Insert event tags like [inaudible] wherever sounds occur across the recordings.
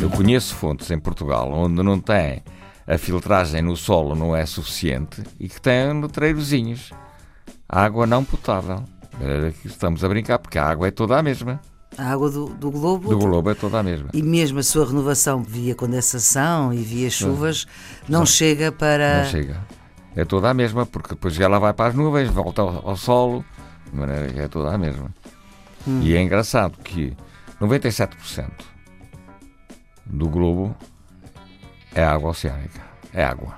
Eu conheço fontes em Portugal onde não tem a filtragem no solo não é suficiente e que têm letreirozinhos. Água não potável. Estamos a brincar porque a água é toda a mesma. A água do, do globo. Do globo é toda a mesma. E mesmo a sua renovação via condensação e via chuvas não, não chega para. Não chega. É toda a mesma, porque depois ela vai para as nuvens, volta ao, ao solo, de maneira que é toda a mesma. Hum. E é engraçado que 97% do globo é água oceânica. É água.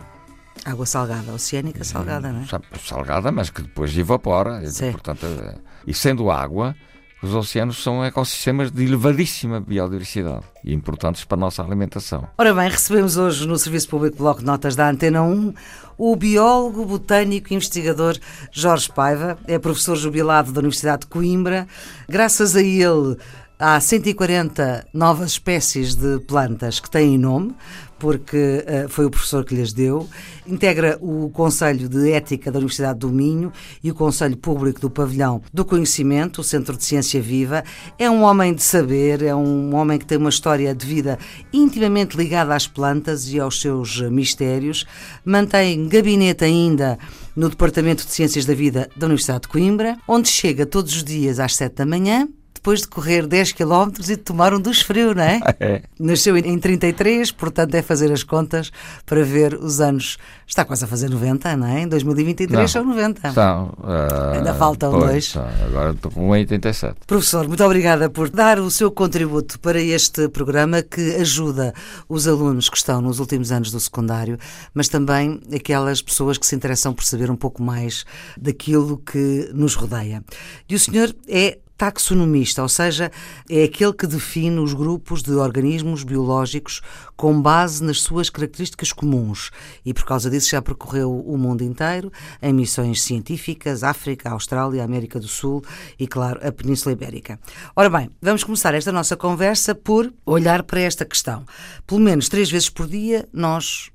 Água salgada, oceânica salgada, não é? Salgada, mas que depois evapora. Sim. Portanto, é, e sendo água, os oceanos são ecossistemas de elevadíssima biodiversidade e importantes para a nossa alimentação. Ora bem, recebemos hoje no Serviço Público Bloco de Notas da Antena 1 o biólogo, botânico e investigador Jorge Paiva. É professor jubilado da Universidade de Coimbra. Graças a ele, Há 140 novas espécies de plantas que têm nome, porque uh, foi o professor que lhes deu. Integra o Conselho de Ética da Universidade do Minho e o Conselho Público do Pavilhão do Conhecimento, o Centro de Ciência Viva. É um homem de saber, é um homem que tem uma história de vida intimamente ligada às plantas e aos seus mistérios. Mantém gabinete ainda no Departamento de Ciências da Vida da Universidade de Coimbra, onde chega todos os dias às 7 da manhã depois de correr 10 km e de tomar um dos frio, não é? [laughs] é? Nasceu em 33, portanto é fazer as contas para ver os anos. Está quase a fazer 90, não é? Em 2023 não, são 90. Estão. Uh, Ainda faltam pois, dois. Agora estou com 87. Professor, muito obrigada por dar o seu contributo para este programa que ajuda os alunos que estão nos últimos anos do secundário, mas também aquelas pessoas que se interessam por saber um pouco mais daquilo que nos rodeia. E o senhor é taxonomista, ou seja, é aquele que define os grupos de organismos biológicos com base nas suas características comuns e por causa disso já percorreu o mundo inteiro em missões científicas, África, Austrália, América do Sul e, claro, a Península Ibérica. Ora bem, vamos começar esta nossa conversa por olhar para esta questão. Pelo menos três vezes por dia nós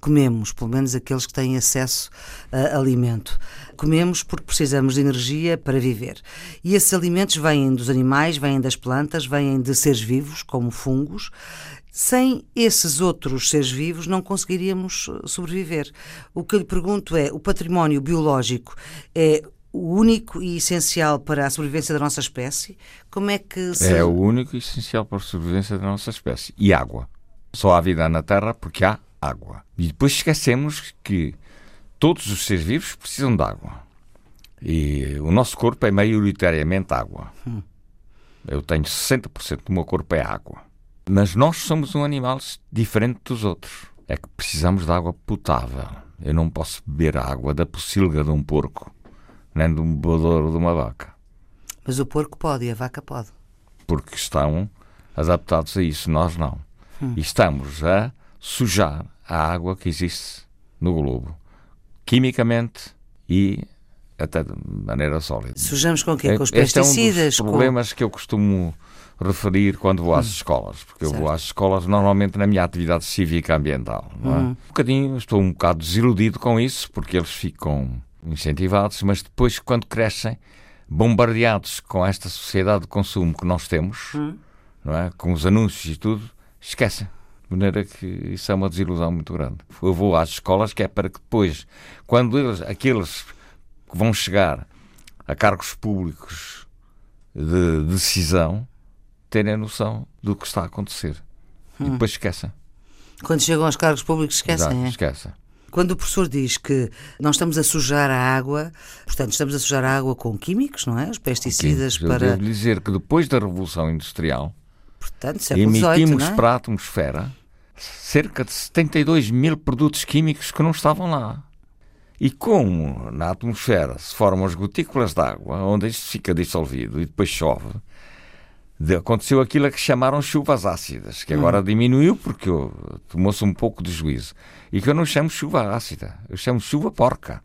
comemos, pelo menos aqueles que têm acesso a alimento. Comemos porque precisamos de energia para viver. E esses alimentos vêm dos animais, vêm das plantas, vêm de seres vivos, como fungos. Sem esses outros seres vivos não conseguiríamos sobreviver. O que eu lhe pergunto é: o património biológico é o único e essencial para a sobrevivência da nossa espécie? Como é que se... É o único e essencial para a sobrevivência da nossa espécie. E água. Só há vida na Terra porque há água. E depois esquecemos que todos os seres vivos precisam de água. E o nosso corpo é maioritariamente água. Hum. Eu tenho 60% do meu corpo é água. Mas nós somos um animal diferente dos outros. É que precisamos de água potável. Eu não posso beber a água da pocilga de um porco, nem de um bebedouro de uma vaca. Mas o porco pode e a vaca pode. Porque estão adaptados a isso, nós não. Hum. E estamos a sujar a água que existe no globo, quimicamente e até de maneira sólida. Sujamos com o quê? Com os pesticidas? Este é um dos problemas com... que eu costumo referir quando vou às hum. escolas, porque certo. eu vou às escolas normalmente na minha atividade cívica ambiental. Não é? Hum. Um bocadinho, estou um bocado desiludido com isso, porque eles ficam incentivados, mas depois, quando crescem, bombardeados com esta sociedade de consumo que nós temos, hum. não é? com os anúncios e tudo, esquecem. De maneira que isso é uma desilusão muito grande. Eu vou às escolas que é para que depois, quando eles, aqueles que vão chegar a cargos públicos de decisão, terem a noção do que está a acontecer. Hum. E depois esquecem. Quando chegam aos cargos públicos, esquecem. Exato, é? esquecem. Quando o professor diz que nós estamos a sujar a água, portanto, estamos a sujar a água com químicos, não é? Os pesticidas para. Eu devo dizer que depois da Revolução Industrial, portanto, emitimos 18, é? para a atmosfera cerca de 72 mil produtos químicos que não estavam lá. E como na atmosfera se formam as gotículas de água, onde isto fica dissolvido e depois chove, aconteceu aquilo a que chamaram chuvas ácidas, que agora hum. diminuiu porque tomou-se um pouco de juízo. E que eu não chamo chuva ácida, eu chamo chuva porca.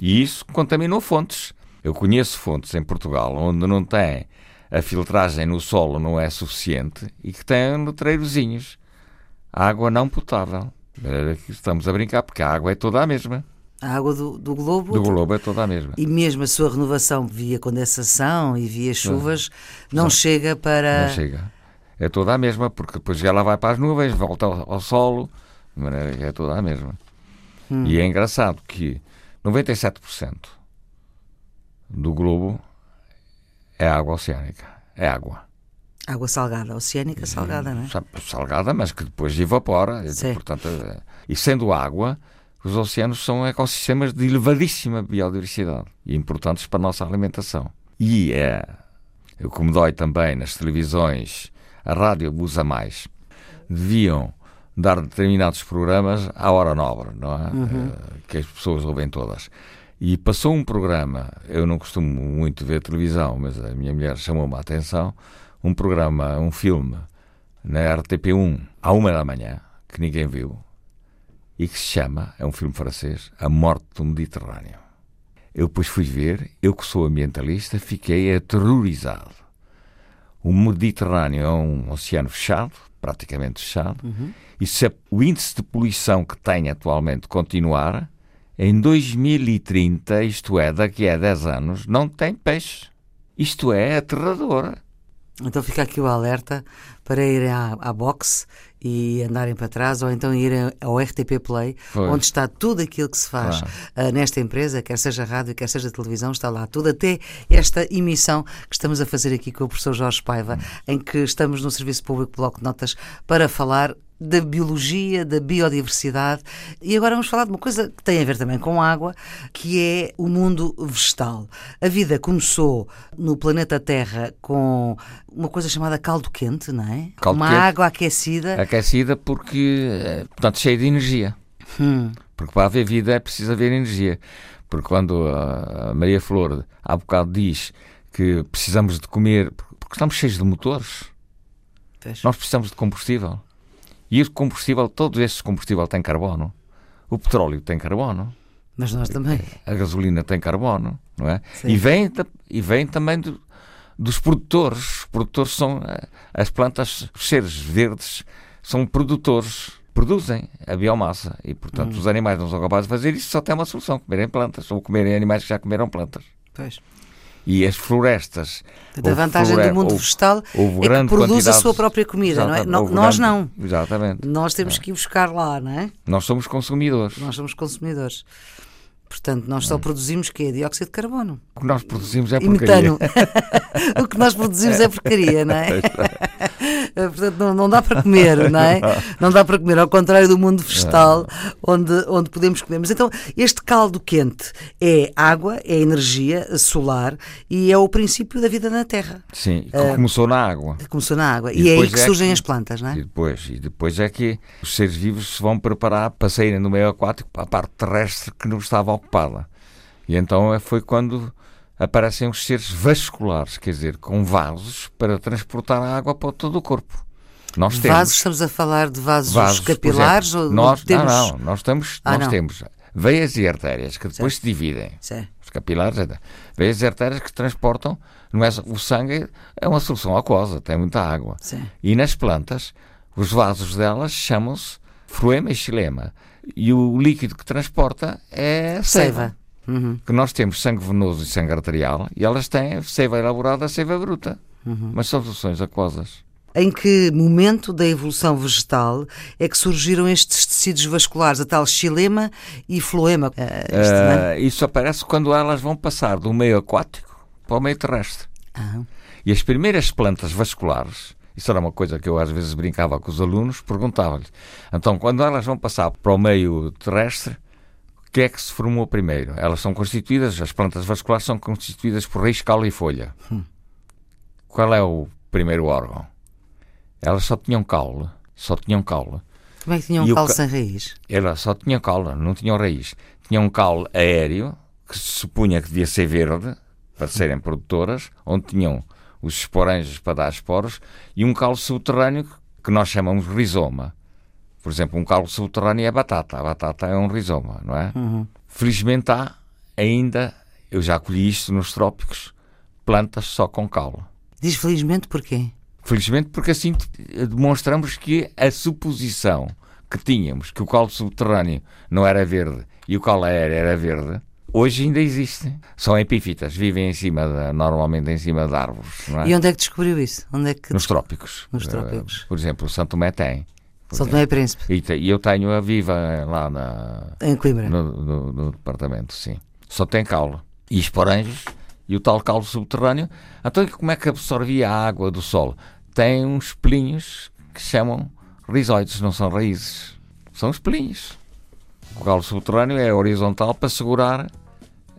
E isso contaminou fontes. Eu conheço fontes em Portugal onde não tem a filtragem no solo não é suficiente e que têm letreirozinhos água não potável. Estamos a brincar, porque a água é toda a mesma. A água do, do globo? Do globo é toda a mesma. E mesmo a sua renovação via condensação e via chuvas não, não chega para. Não chega. É toda a mesma, porque depois ela vai para as nuvens, volta ao, ao solo, de maneira que é toda a mesma. Hum. E é engraçado que 97% do globo é água oceânica. É água. Água salgada, oceânica salgada, não é? Salgada, mas que depois evapora. Sim. Portanto, e sendo água, os oceanos são ecossistemas de elevadíssima biodiversidade e importantes para a nossa alimentação. E é o que me dói também nas televisões, a rádio abusa mais. Deviam dar determinados programas à hora nobre, não é? Uhum. Que as pessoas ouvem todas. E passou um programa, eu não costumo muito ver televisão, mas a minha mulher chamou-me a atenção, um programa, um filme na RTP1 à uma da manhã, que ninguém viu, e que se chama, é um filme francês, A Morte do Mediterrâneo. Eu depois fui ver, eu que sou ambientalista, fiquei aterrorizado. O Mediterrâneo é um oceano fechado, praticamente fechado, uhum. e se o índice de poluição que tem atualmente continuar, em 2030, isto é, daqui a 10 anos, não tem peixe. Isto é aterrador. Então fica aqui o alerta para irem à, à boxe e andarem para trás, ou então irem ao RTP Play, pois. onde está tudo aquilo que se faz claro. uh, nesta empresa, quer seja rádio, quer seja televisão, está lá tudo, até esta emissão que estamos a fazer aqui com o professor Jorge Paiva, hum. em que estamos no Serviço Público Bloco de Notas para falar da biologia, da biodiversidade. E agora vamos falar de uma coisa que tem a ver também com água, que é o mundo vegetal. A vida começou no planeta Terra com uma coisa chamada caldo quente, não é? Caldo uma quente. água aquecida. Aquecida porque, eh, portanto, cheia de energia. Hum. Porque para haver vida é preciso haver energia. Porque quando a Maria Flor há bocado diz que precisamos de comer, porque estamos cheios de motores, Fecha. nós precisamos de combustível. E o combustível, todos estes combustíveis têm carbono. O petróleo tem carbono. Mas nós também. A gasolina tem carbono, não é? E vem, e vem também do, dos produtores. Os produtores são eh, as plantas, os seres verdes são produtores, produzem a biomassa. E, portanto, hum. os animais não são capazes de fazer isso, só tem uma solução: comerem plantas ou comerem animais que já comeram plantas. Pois. E as florestas. A vantagem do mundo vegetal é que produz a sua própria comida, não é? nós grande, não. Exatamente. Nós temos é. que ir buscar lá, não é? Nós somos consumidores. Nós somos consumidores. Portanto, nós só produzimos que é dióxido de carbono. O que nós produzimos é porcaria. [laughs] o que nós produzimos é porcaria, não é? Portanto, não, não, dá para comer, não é? [laughs] Não dá para comer, ao contrário do mundo vegetal, onde, onde podemos comer. Mas então, este caldo quente é água, é energia solar e é o princípio da vida na Terra. Sim, que uh, começou na água. Começou na água. E, e é aí que é surgem que, as plantas, não é? E depois, e depois é que os seres vivos se vão preparar para saírem do meio aquático para a parte terrestre que não estava ocupada. E então foi quando aparecem os seres vasculares, quer dizer, com vasos para transportar a água para todo o corpo. Nós temos. Vasos, estamos a falar de vasos, vasos capilares exemplo, ou nós, temos... Não, não, nós, temos, ah, nós não. temos veias e artérias que depois se dividem. Sim. Os capilares, é veias e artérias que transportam, não é, o sangue é uma solução aquosa, tem muita água. Sim. E nas plantas, os vasos delas chamam-se fluema e xilema e o líquido que transporta é seiva. Uhum. Que nós temos sangue venoso e sangue arterial e elas têm seiva elaborada, seiva bruta. Uhum. Mas são soluções aquosas. Em que momento da evolução vegetal é que surgiram estes tecidos vasculares, a tal xilema e floema? Uh, uh, isso aparece quando elas vão passar do meio aquático para o meio terrestre. Uhum. E as primeiras plantas vasculares isso era uma coisa que eu às vezes brincava com os alunos, perguntava-lhes. Então, quando elas vão passar para o meio terrestre, o que é que se formou primeiro? Elas são constituídas, as plantas vasculares são constituídas por raiz, caule e folha. Hum. Qual é o primeiro órgão? Elas só tinham caule, só tinham caule. Como é que tinham um caule ca... sem raiz? Elas só tinham caule, não tinham raiz. Tinham um caule aéreo, que se supunha que devia ser verde, para serem produtoras, onde tinham os esporanjos para dar esporos, e um calo subterrâneo que nós chamamos rizoma. Por exemplo, um calo subterrâneo é batata. A batata é um rizoma, não é? Uhum. Felizmente há ainda, eu já colhi isto nos trópicos, plantas só com calo. Diz felizmente porquê? Felizmente porque assim demonstramos que a suposição que tínhamos, que o colo subterrâneo não era verde e o colo aéreo era verde, hoje ainda existe. São epífitas, vivem em cima, de, normalmente em cima de árvores. É? E onde é que descobriu isso? Onde é que... Nos trópicos. Nos trópicos. Uh, por exemplo, o Santo Tomé tem. São Tomé e Príncipe. E, eu tenho a viva lá na, em Coimbra. No, no, no, departamento, sim. Só tem caule. E esporanjos e o tal caule subterrâneo. Então, como é que absorvia a água do solo? Tem uns pelinhos que chamam rizoides, não são raízes. São os pelinhos. O caule subterrâneo é horizontal para segurar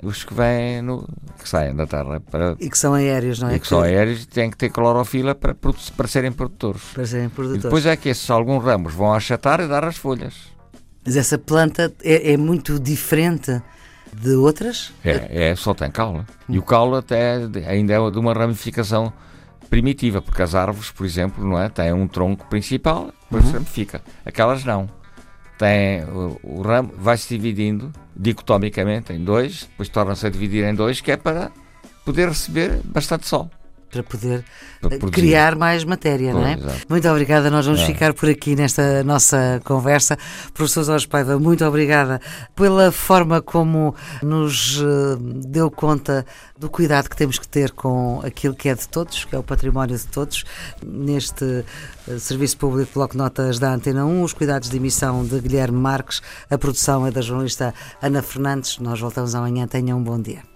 os que vêm no, que saem da terra para, e que são aéreos, não é? E que, que são aéreos têm que ter clorofila para, para serem produtores. Para serem produtores. E depois é que esses alguns ramos vão achatar e dar as folhas. Mas essa planta é, é muito diferente de outras? É, é só tem caule. E o caule até ainda é de uma ramificação primitiva, porque as árvores, por exemplo, não é, têm um tronco principal, depois uhum. ramifica. Aquelas não. Tem, o, o ramo vai se dividindo dicotomicamente em dois, depois torna-se a dividir em dois, que é para poder receber bastante sol para poder para criar mais matéria, não é? Exato. Muito obrigada, nós vamos é. ficar por aqui nesta nossa conversa. Professor Jorge Paiva, muito obrigada pela forma como nos eh, deu conta do cuidado que temos que ter com aquilo que é de todos, que é o património de todos, neste eh, Serviço Público Bloco Notas da Antena 1, os cuidados de emissão de Guilherme Marques, a produção é da jornalista Ana Fernandes. Nós voltamos amanhã, tenham um bom dia.